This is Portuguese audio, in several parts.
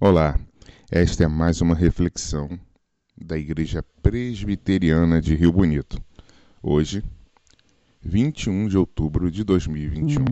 Olá, esta é mais uma reflexão da Igreja Presbiteriana de Rio Bonito. Hoje, 21 de outubro de 2021.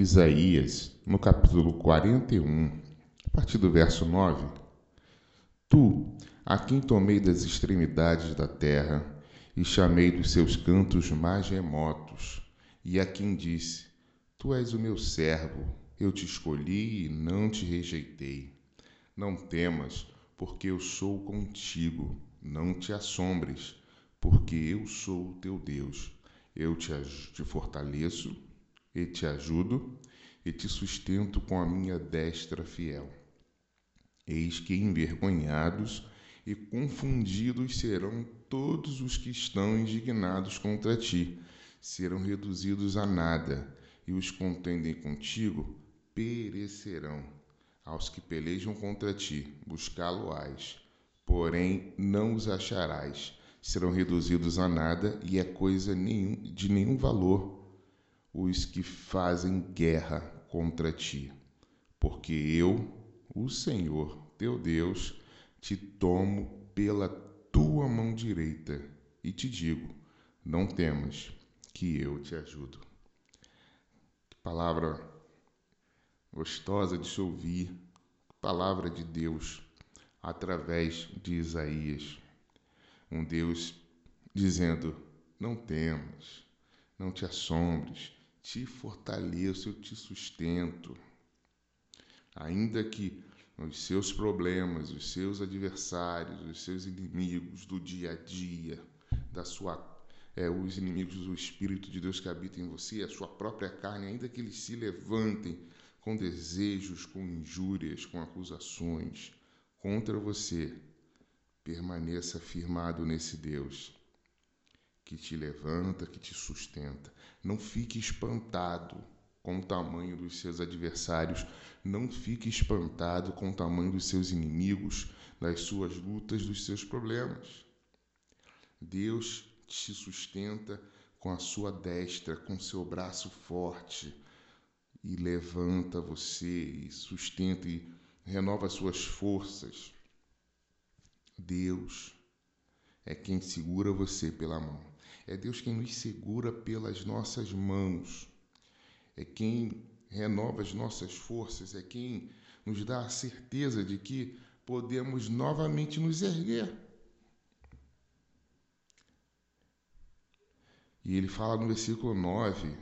Isaías, no capítulo 41, a partir do verso 9: Tu, a quem tomei das extremidades da terra e chamei dos seus cantos mais remotos, e a quem disse: Tu és o meu servo, eu te escolhi e não te rejeitei. Não temas, porque eu sou contigo. Não te assombres, porque eu sou o teu Deus. Eu te, te fortaleço e te ajudo e te sustento com a minha destra fiel. Eis que envergonhados e confundidos serão todos os que estão indignados contra ti, serão reduzidos a nada, e os contendem contigo perecerão. Aos que pelejam contra ti, buscá-lo-ás, porém não os acharás. Serão reduzidos a nada, e é coisa de nenhum valor os que fazem guerra contra ti. Porque eu, o Senhor teu Deus, te tomo pela tua mão direita e te digo: não temas, que eu te ajudo. Que palavra gostosa de se ouvir, palavra de Deus através de Isaías. Um Deus dizendo: não temas, não te assombres, te fortaleço, eu te sustento. Ainda que os seus problemas, os seus adversários, os seus inimigos do dia a dia, da sua é, os inimigos do Espírito de Deus que habita em você, a sua própria carne, ainda que eles se levantem com desejos, com injúrias, com acusações contra você, permaneça firmado nesse Deus que te levanta, que te sustenta. Não fique espantado com o tamanho dos seus adversários, não fique espantado com o tamanho dos seus inimigos, das suas lutas, dos seus problemas. Deus te sustenta com a sua destra, com seu braço forte e levanta você e sustenta e renova suas forças. Deus é quem segura você pela mão. É Deus quem nos segura pelas nossas mãos. É quem renova as nossas forças, é quem nos dá a certeza de que podemos novamente nos erguer. E ele fala no versículo 9: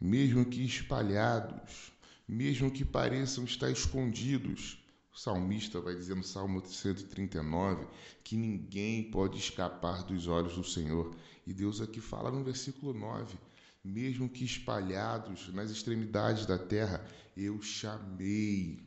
mesmo que espalhados, mesmo que pareçam estar escondidos, o salmista vai dizer no Salmo 139 que ninguém pode escapar dos olhos do Senhor. E Deus aqui fala no versículo 9: mesmo que espalhados nas extremidades da terra, eu chamei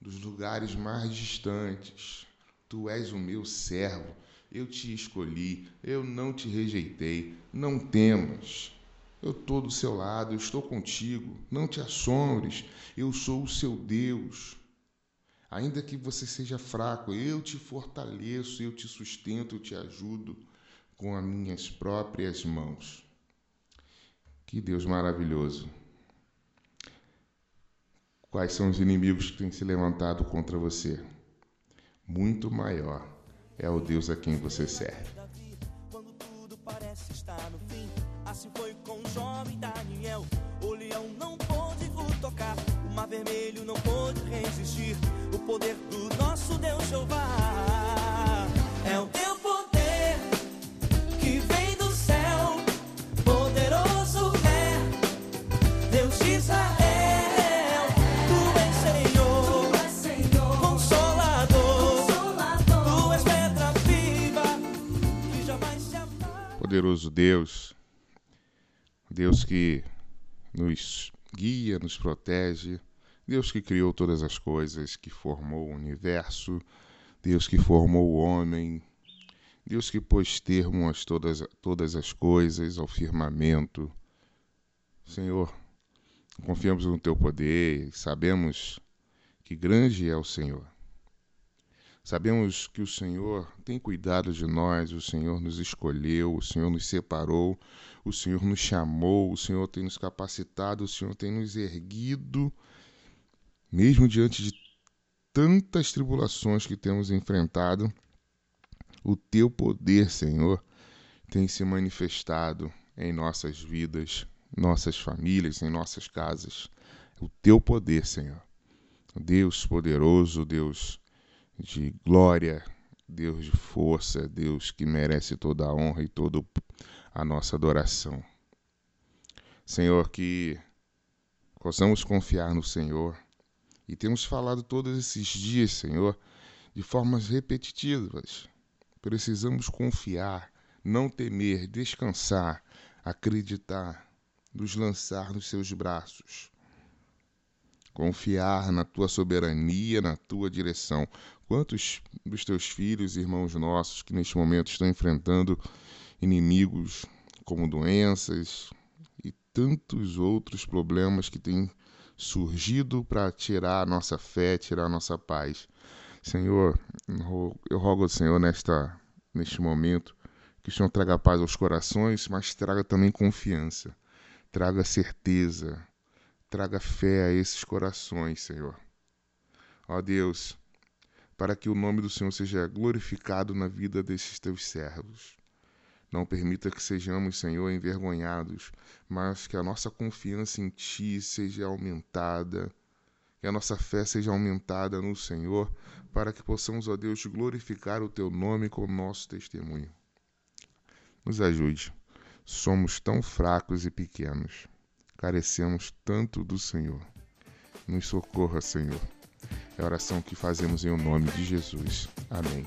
dos lugares mais distantes. Tu és o meu servo, eu te escolhi, eu não te rejeitei. Não temas. Eu estou do seu lado, eu estou contigo. Não te assombres, eu sou o seu Deus. Ainda que você seja fraco, eu te fortaleço, eu te sustento, eu te ajudo com as minhas próprias mãos. Que Deus maravilhoso. Quais são os inimigos que têm se levantado contra você? Muito maior é o Deus a quem você serve. Quando tudo parece estar no fim. Assim foi com o jovem Daniel. O leão não pôde tocar, o mar vermelho não pôde resistir. O poder do nosso Deus Jeová é o teu poder que vem do céu. Poderoso é Deus de Israel. Tu és Senhor, consolador. Tu és pedra viva que jamais se apaga. Poderoso Deus, Deus que nos guia, nos protege, Deus que criou todas as coisas, que formou o universo, Deus que formou o homem, Deus que pôs termo a todas, todas as coisas, ao firmamento. Senhor, Confiamos no teu poder sabemos que grande é o Senhor. Sabemos que o Senhor tem cuidado de nós, o Senhor nos escolheu, o Senhor nos separou, o Senhor nos chamou, o Senhor tem nos capacitado, o Senhor tem nos erguido, mesmo diante de tantas tribulações que temos enfrentado, o teu poder, Senhor, tem se manifestado em nossas vidas, nossas famílias, em nossas casas. O teu poder, Senhor. Deus poderoso, Deus de glória, Deus de força, Deus que merece toda a honra e toda a nossa adoração. Senhor, que possamos confiar no Senhor. E temos falado todos esses dias, Senhor, de formas repetitivas. Precisamos confiar, não temer, descansar, acreditar, nos lançar nos seus braços. Confiar na tua soberania, na tua direção. Quantos dos teus filhos, irmãos nossos, que neste momento estão enfrentando inimigos como doenças e tantos outros problemas que têm surgido para tirar a nossa fé, tirar a nossa paz. Senhor, eu rogo ao Senhor nesta, neste momento que o Senhor traga paz aos corações, mas traga também confiança, traga certeza, traga fé a esses corações, Senhor. Ó Deus, para que o nome do Senhor seja glorificado na vida desses teus servos. Não permita que sejamos, Senhor, envergonhados, mas que a nossa confiança em Ti seja aumentada, que a nossa fé seja aumentada no Senhor, para que possamos, ó Deus, glorificar o Teu nome com o nosso testemunho. Nos ajude. Somos tão fracos e pequenos. Carecemos tanto do Senhor. Nos socorra, Senhor. É a oração que fazemos em o nome de Jesus. Amém.